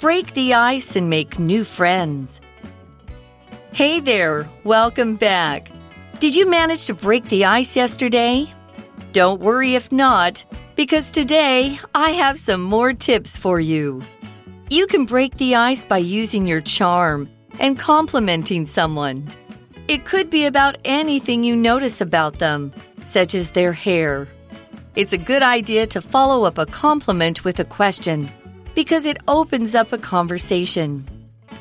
break the ice and make new friends. Hey there, welcome back. Did you manage to break the ice yesterday? Don't worry if not, because today I have some more tips for you. You can break the ice by using your charm and complimenting someone. It could be about anything you notice about them, such as their hair. It's a good idea to follow up a compliment with a question because it opens up a conversation.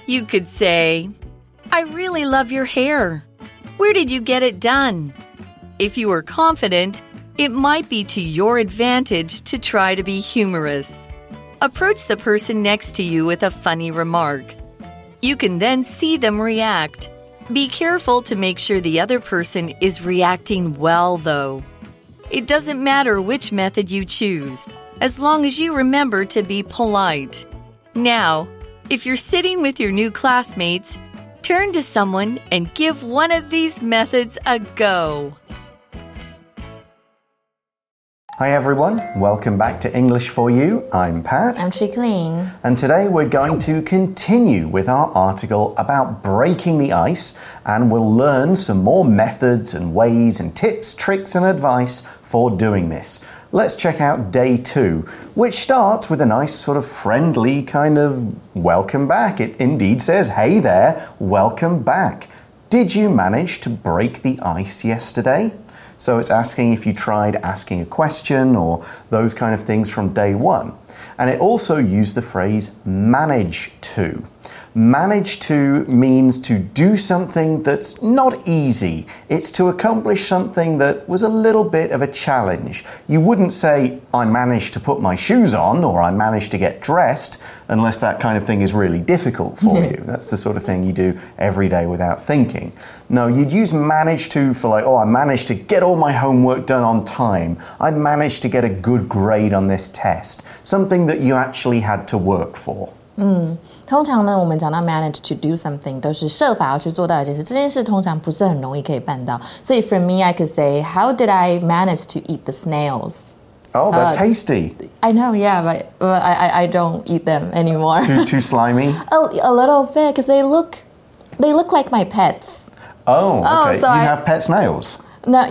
You could say, I really love your hair. Where did you get it done? If you are confident, it might be to your advantage to try to be humorous. Approach the person next to you with a funny remark. You can then see them react. Be careful to make sure the other person is reacting well, though. It doesn't matter which method you choose, as long as you remember to be polite. Now, if you're sitting with your new classmates, turn to someone and give one of these methods a go. Hi everyone, welcome back to English for You. I'm Pat. I'm Chickling. And today we're going to continue with our article about breaking the ice and we'll learn some more methods and ways and tips, tricks and advice for doing this. Let's check out day two, which starts with a nice sort of friendly kind of welcome back. It indeed says, hey there, welcome back. Did you manage to break the ice yesterday? So it's asking if you tried asking a question or those kind of things from day one. And it also used the phrase manage to. Manage to means to do something that's not easy. It's to accomplish something that was a little bit of a challenge. You wouldn't say, I managed to put my shoes on or I managed to get dressed unless that kind of thing is really difficult for you. That's the sort of thing you do every day without thinking. No, you'd use manage to for like, oh, I managed to get all my homework done on time. I managed to get a good grade on this test. Something that you actually had to work for. 嗯，通常呢，我们讲到 manage to do something，都是设法要去做到一件事。这件事通常不是很容易可以办到。所以 for me, I could say, how did I manage to eat the snails? Oh, they're tasty. I know, yeah, but, but I, I I don't eat them anymore. Too, too slimy? a, a little bit, because they look they look like my pets. Oh, Oh, okay. so you I- have pet snails? No,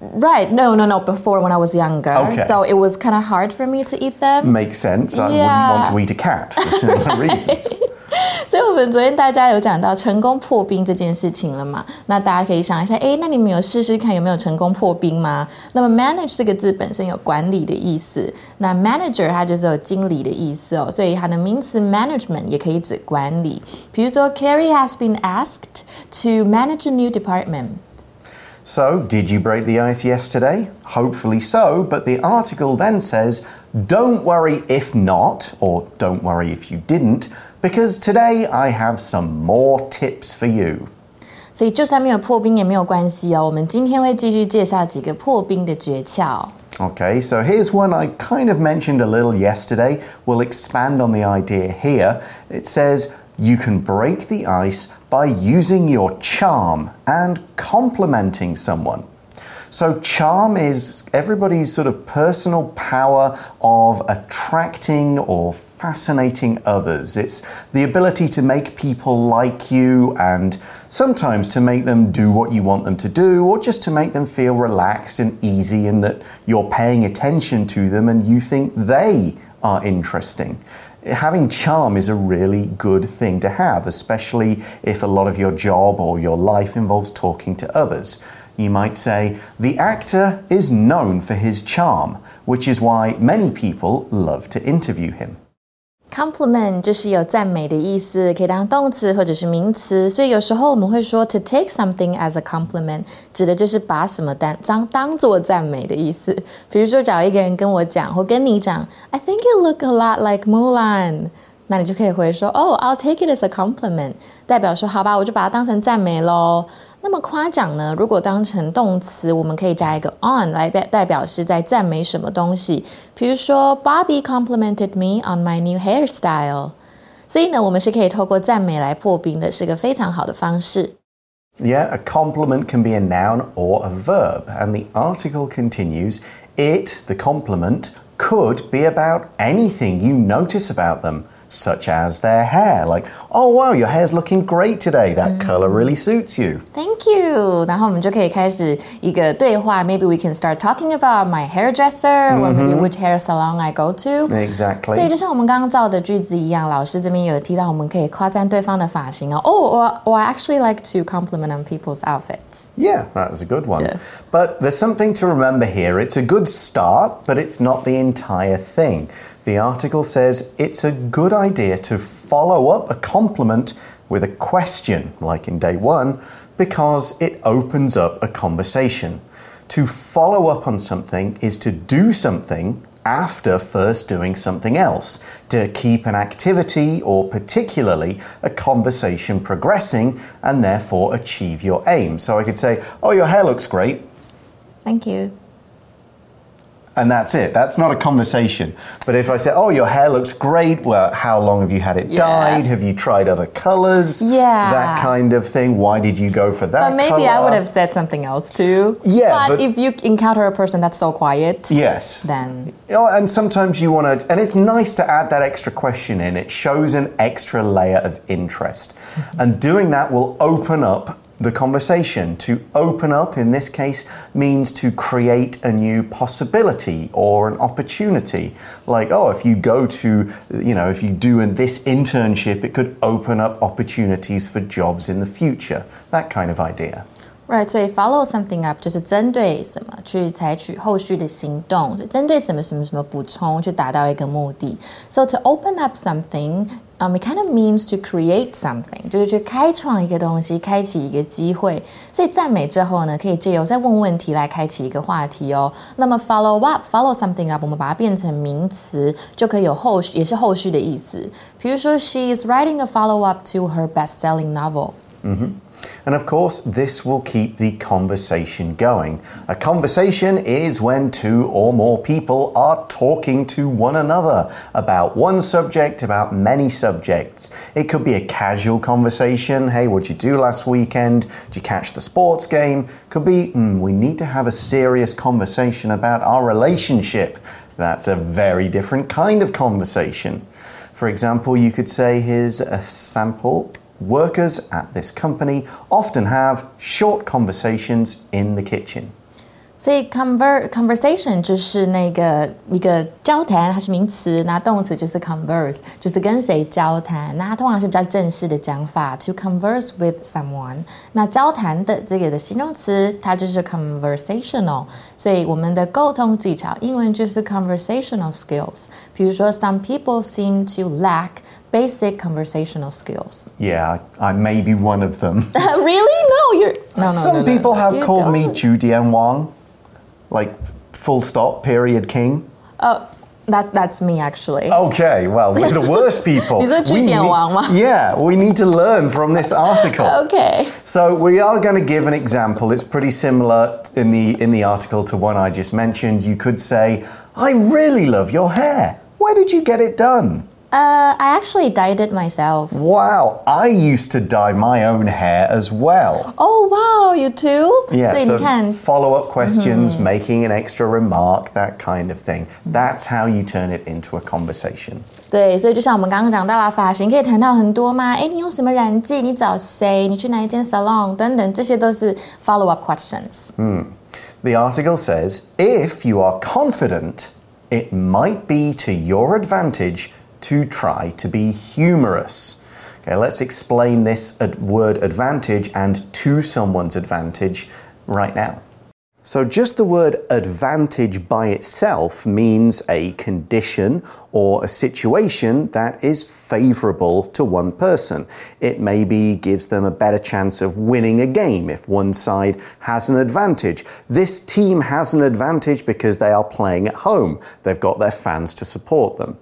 right? No, no, no. Before when I was younger, Okay. so it was kind of hard for me to eat them. Makes sense. I Yeah. wouldn't want to eat a cat for similar reasons. 所以，我们昨天大家有讲到成功破冰这件事情了嘛？那大家可以想一下，诶，那你们有试试看有没有成功破冰吗？那么 manage 这个字本身有管理的意思，那 manager 它就是有经理的意思哦，所以它的名词 management 也可以指管理。比如说，Carrie has been asked to manage a new department。 So, did you break the ice yesterday? Hopefully so, but the article then says, don't worry if not, or don't worry if you didn't, because today I have some more tips for you. 所以就算没有破冰也没有关系哦，我们今天会继续介绍几个破冰的诀窍。 Okay, so here's one I kind of mentioned a little yesterday. We'll expand on the idea here. It says, you can break the ice by using your charm and complimenting someone. So, charm is everybody's sort of personal power of attracting or fascinating others. It's the ability to make people like you and sometimes to make them do what you want them to do or just to make them feel relaxed and easy and that you're paying attention to them and you think they are interesting. Having charm is a really good thing to have, especially if a lot of your job or your life involves talking to others. You might say, the actor is known for his charm, which is why many people love to interview him. Compliment 就是有赞美的意思，可以当动词或者是名词，所以有时候我们会说 to take something as a compliment，指的就是把什么当当当做赞美的意思。比如说找一个人跟我讲或跟你讲，I think you look a lot like Mulan，那你就可以回说，Oh, I'll take it as a compliment，代表说好吧，我就把它当成赞美喽。那么夸奖呢？如果当成动词，我们可以加一个 on 来代代表是在赞美什么东西。比如说，Bobby complimented me on my new hairstyle。所以呢，我们是可以透过赞美来破冰的，是个非常好的方式。 Yeah, a compliment can be a noun or a verb, and the article continues it, the compliment, could be about anything you notice about them, such as their hair. Like, oh wow, your hair's looking great today. That color really suits you. Thank you。然后我们就可以开始一个对话。Maybe we can start talking about my hairdresser or maybe which hair salon I go to. Exactly. 所以就像我们刚刚造的句子一样，老师这边有提到，我们可以夸赞对方的发型哦。Oh, or, or I actually like to compliment on people's outfits. Yeah, that was a good one. Yeah. But there's something to remember here. It's a good start, but it's not the entire thing. The article says it's a good idea to follow up a compliment with a question, like in day one, because it opens up a conversation. To follow up on something is to do something after first doing something else, to keep an activity or particularly a conversation progressing and therefore achieve your aim. So I could say, Oh, your hair looks great. Thank you. And that's it. That's not a conversation. But if I say, "Oh, your hair looks great," well, how long have you had it Yeah. dyed? Have you tried other colors? Yeah. that kind of thing. Why did you go for that? But maybe I would have said something else too. Yeah, But, but- if you encounter a person that's so quiet, Yes. then Oh, and sometimes you want to, and it's nice to add that extra question in. It shows an extra layer of interest. Mm-hmm. and doing that will open up the conversation. To open up, in this case, means to create a new possibility or an opportunity. Like, oh, if you go to, you know, if you do in this internship, it could open up opportunities for jobs in the future. That kind of idea. Right，所以 follow something up 就是针对什么去采取后续的行动，针对什么什么什么补充去达到一个目的。So to open up something, um, it kind of means to create something，就是去开创一个东西，开启一个机会。所以赞美之后呢，可以借由再问问题来开启一个话题哦。那么 follow up, follow something up，我们把它变成名词，就可以有后续，也是后续的意思。比如说，She is writing a follow up to her best-selling novel。 And of course, this will keep the conversation going. A conversation is when two or more people are talking to one another about one subject, about many subjects. It could be a casual conversation. Hey, what'd you do last weekend? Did you catch the sports game? Could be, "Hmm, we need to have a serious conversation about our relationship. That's a very different kind of conversation. For example, you could say, here's a sample Workers at this company often have short conversations in the kitchen. 所以 conver conversation 就是那个一个交谈，它是名词，那动词就是 converse，就是跟谁交谈。那它通常是比较正式的讲法，to converse with someone。那交谈的这个的形容词，它就是 conversational。所以我们的沟通技巧，英文就是 conversational skills。比如说，some people seem to lack basic conversational skills. Yeah, I may be one of them. really? No, you're. No, no, Some no, people have you called don't. me Judian Wang, like full stop, period king. Oh. That, that's me actually. Okay, well, we're the worst people. These are we yeah, we need to learn from this article. okay. So we are going to give an example. It's pretty similar in the in the article to one I just mentioned. You could say, "I really love your hair. Where did you get it done?" Uh, I actually dyed it myself. Wow, I used to dye my own hair as well. Oh wow, you too? Yeah, 所以 so 你看， follow up questions, making an extra remark, that kind of thing. That's how you turn it into a conversation. 对，所以就像我们刚刚讲到了，发型可以谈到很多吗？哎，你用什么染剂？你找谁？你去哪一间 salon？等等，这些都是 follow up questions。 The article says if you are confident, it might be to your advantage to try to be humorous. Okay, let's explain this word advantage and to someone's advantage right now. So, just the word advantage by itself means a condition or a situation that is favorable to one person. It maybe gives them a better chance of winning a game if one side has an advantage. This team has an advantage because they are playing at home, they've got their fans to support them.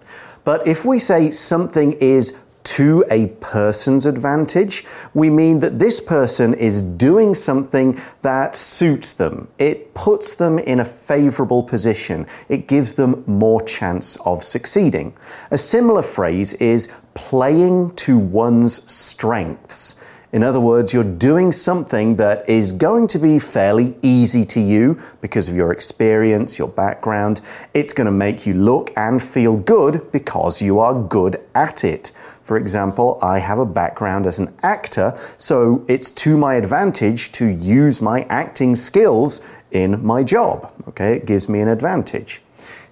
But if we say something is to a person's advantage, we mean that this person is doing something that suits them. It puts them in a favorable position. It gives them more chance of succeeding. A similar phrase is playing to one's strengths. In other words, you're doing something that is going to be fairly easy to you because of your experience, your background. It's going to make you look and feel good because you are good at it. For example, I have a background as an actor, so it's to my advantage to use my acting skills in my job. Okay, it gives me an advantage.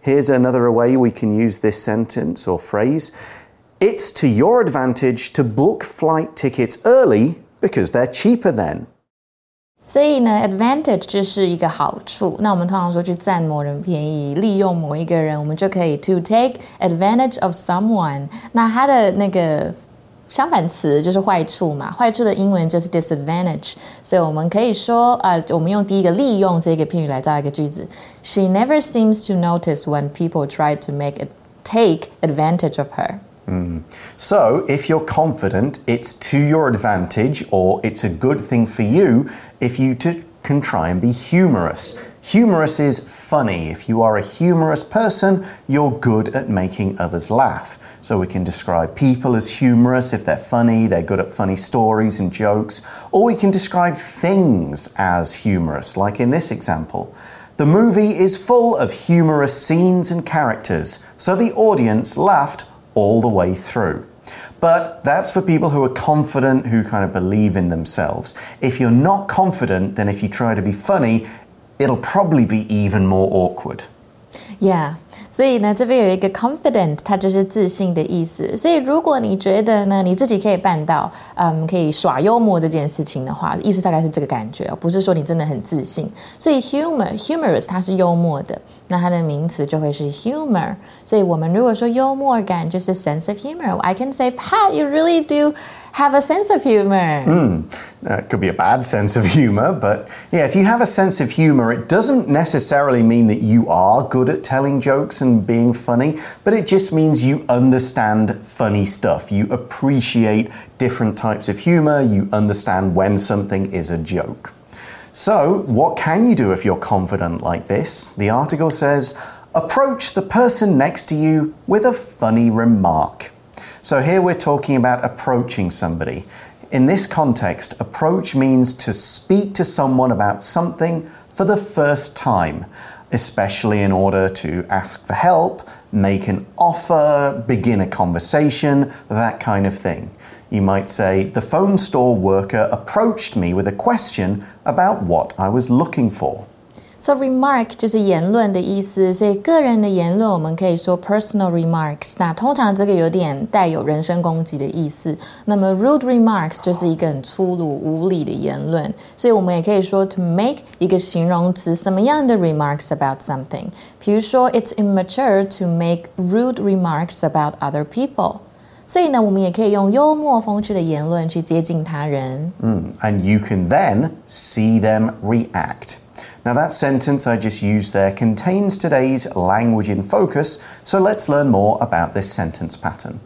Here's another way we can use this sentence or phrase. It's to your advantage to book flight tickets early because they're cheaper then. 所以呢，advantage 就是一个好处。那我们通常说去占某人便宜，利用某一个人，我们就可以 to take advantage of someone。那它的那个相反词就是坏处嘛，坏处的英文就是 disadvantage。所以我们可以说，呃，我们用第一个利用这个片语来造一个句子。She never seems to notice when people try to make it take advantage of her. Mm. So, if you're confident, it's to your advantage or it's a good thing for you if you can try and be humorous. Humorous is funny. If you are a humorous person, you're good at making others laugh. So, we can describe people as humorous if they're funny, they're good at funny stories and jokes, or we can describe things as humorous, like in this example. The movie is full of humorous scenes and characters, so the audience laughed all the way through. But that's for people who are confident, who kind of believe in themselves. If you're not confident, then if you try to be funny, it'll probably be even more awkward. Yeah. 所以呢，这边有一个 confident，它就是自信的意思。所以如果你觉得呢，你自己可以办到，嗯，可以耍幽默这件事情的话，意思大概是这个感觉，不是说你真的很自信。所以 humor，humorous 它是幽默的，那它的名词就会是 humor。所以我们如果说幽默感就是 sense of humor，I can say Pat，you really do。have a sense of humor. Mm, it could be a bad sense of humor, but yeah, if you have a sense of humor, it doesn't necessarily mean that you are good at telling jokes and being funny, but it just means you understand funny stuff. You appreciate different types of humor, you understand when something is a joke. So, what can you do if you're confident like this? The article says, approach the person next to you with a funny remark. So here we're talking about approaching somebody. In this context, approach means to speak to someone about something for the first time, especially in order to ask for help, make an offer, begin a conversation, that kind of thing. You might say, The phone store worker approached me with a question about what I was looking for. So remark 就是言论的意思，所以个人的言论我们可以说 personal remarks。那通常这个有点带有人身攻击的意思。那么 rude remarks 就是一个很粗鲁、无理的言论，所以我们也可以说 to make 一个形容词什么样的 remarks about something。比如说，it's immature to make rude remarks about other people。所以呢，我们也可以用幽默风趣的言论去接近他人。嗯，and you can then see them react. Now, that sentence I just used there contains today's language in focus, so let's learn more about this sentence pattern.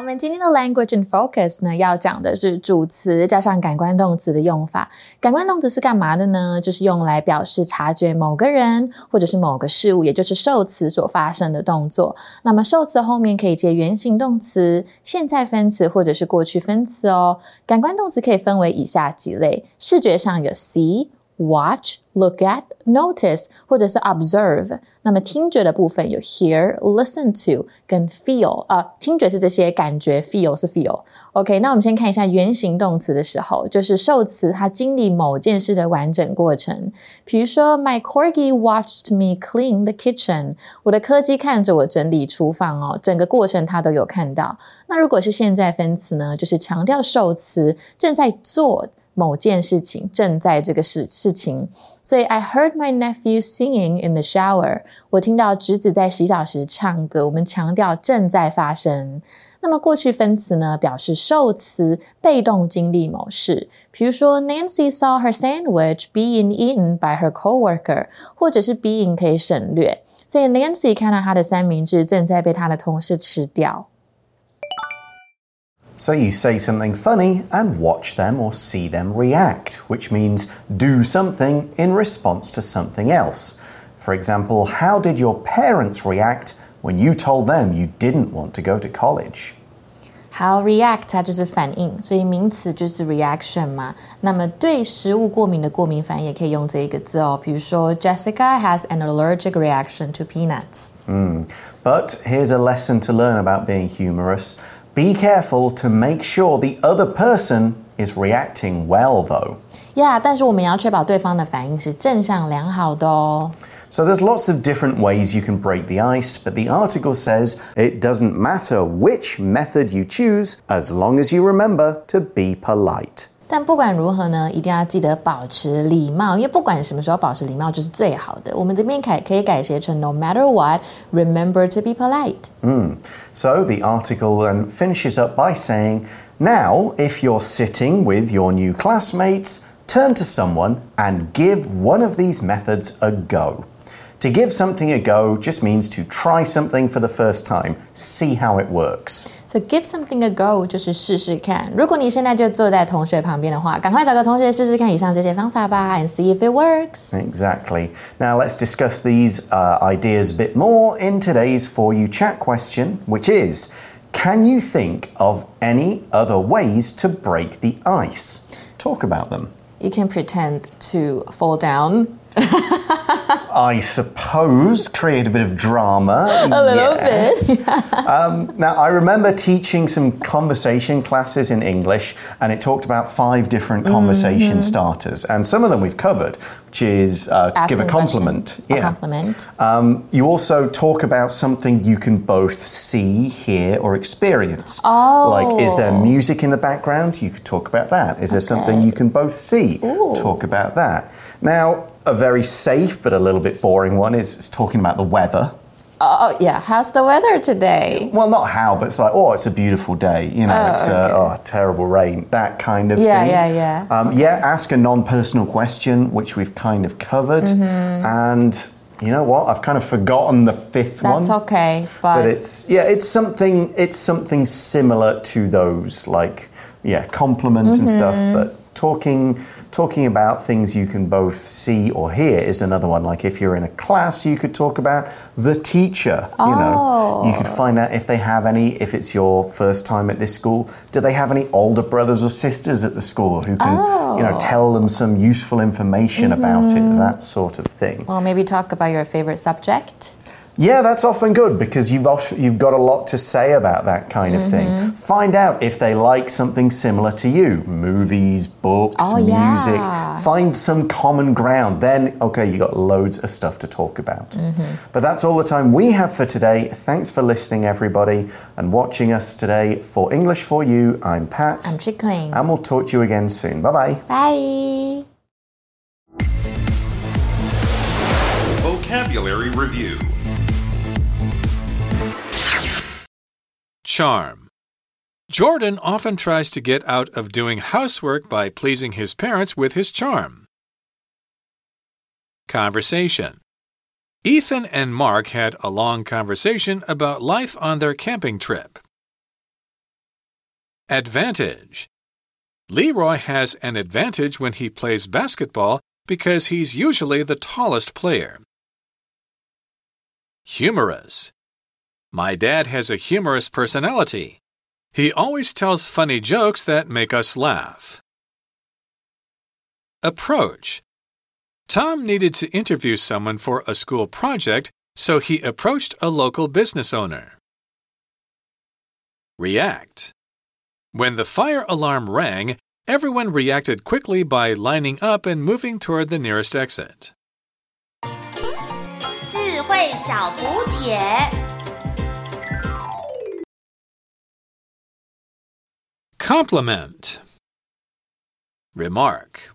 我们今天的 language and focus 呢，要讲的是主词加上感官动词的用法。感官动词是干嘛的呢？就是用来表示察觉某个人或者是某个事物，也就是受词所发生的动作。那么受词后面可以接原形动词、现在分词或者是过去分词哦。感官动词可以分为以下几类：视觉上有 see。Watch, look at, notice 或者是 observe。那么听觉的部分有 hear, listen to 跟 feel 啊，听觉是这些感觉，feel 是 feel。OK，那我们先看一下原形动词的时候，就是受词它经历某件事的完整过程。比如说，My corgi watched me clean the kitchen。我的柯基看着我整理厨房哦，整个过程它都有看到。那如果是现在分词呢，就是强调受词正在做。某件事情正在这个事事情，所以 I heard my nephew singing in the shower。我听到侄子在洗澡时唱歌。我们强调正在发生。那么过去分词呢，表示受词被动经历某事。比如说，Nancy saw her sandwich being eaten by her coworker，或者是 being 可以省略。所以 Nancy 看到她的三明治正在被她的同事吃掉。So you say something funny and watch them or see them react, which means do something in response to something else. For example, how did your parents react when you told them you didn't want to go to college? 好，react 它就是反应，所以名词就是 reaction 嘛。那么对食物过敏的过敏反应也可以用这一个字哦。比如说，Jessica has an allergic reaction to peanuts。嗯，But here's a lesson to learn about being humorous. Be careful to make sure the other person is reacting well, though. Yeah，但是我们要确保对方的反应是正向良好的哦。So there's lots of different ways you can break the ice, but the article says it doesn't matter which method you choose as long as you remember to be polite. 但不管如何呢，一定要记得保持礼貌，因为不管什么时候保持礼貌就是最好的。我们这边改可以改写成 No matter what, remember to be polite. Mm. So the article then finishes up by saying, now if you're sitting with your new classmates, turn to someone and give one of these methods a go. To give something a go just means to try something for the first time, see how it works. So give something a go 就是试试看。如果你现在就坐在同学旁边的话，赶快找个同学试试看以上这些方法吧，and see if it works. Exactly. Now let's discuss these uh, ideas a bit more in today's For You Chat question, which is Can you think of any other ways to break the ice? Talk about them. You can pretend to fall down I suppose create a bit of drama. A little yes. bit. um, now, I remember teaching some conversation classes in English, and it talked about five different conversation mm -hmm. starters, and some of them we've covered, which is uh, give a compliment. A yeah. compliment. Um, you also talk about something you can both see, hear, or experience. Oh. Like, is there music in the background? You could talk about that. Is there okay. something you can both see? Ooh. Talk about that. Now, a very safe but a little bit boring one is, is talking about the weather. Oh, yeah. How's the weather today? Well, not how, but it's like, oh, it's a beautiful day. You know, oh, it's uh, okay. uh, oh, terrible rain. That kind of yeah, thing. Yeah, yeah, yeah. Um, yeah, ask a non personal question, which we've kind of covered. Mm-hmm. And you know what? I've kind of forgotten the fifth That's one. That's okay. But... but it's, yeah, it's something, it's something similar to those, like, yeah, compliment mm-hmm. and stuff, mm-hmm. but talking talking about things you can both see or hear is another one. Like if you're in a class, you could talk about the teacher. Oh. You know, you could find out if they have any. If it's your first time at this school, do they have any older brothers or sisters at the school who can, oh. you know, tell them some useful information mm-hmm. about it, that sort of thing. Or maybe talk about your favorite subject. Yeah, that's often good because you've you've got a lot to say about that kind of thing. Mm-hmm. Find out if they like something similar to you, movies, books, oh, music. Yeah. Find some common ground. Then okay, you got loads of stuff to talk about. Mm-hmm. But that's all the time we have for today. Thanks for listening everybody and watching us today for English for You. I'm Pat. I'm Chickling. And we'll talk to you again soon. Bye-bye. Bye. Vocabulary review Charm. Jordan often tries to get out of doing housework by pleasing his parents with his charm. Conversation. Ethan and Mark had a long conversation about life on their camping trip. Advantage. Leroy has an advantage when he plays basketball because he's usually the tallest player. Humorous. My dad has a humorous personality. He always tells funny jokes that make us laugh. Approach. Tom needed to interview someone for a school project, so he approached a local business owner. React. When the fire alarm rang, everyone reacted quickly by lining up and moving toward the nearest exit. 智慧小补帖。 Compliment. Remark.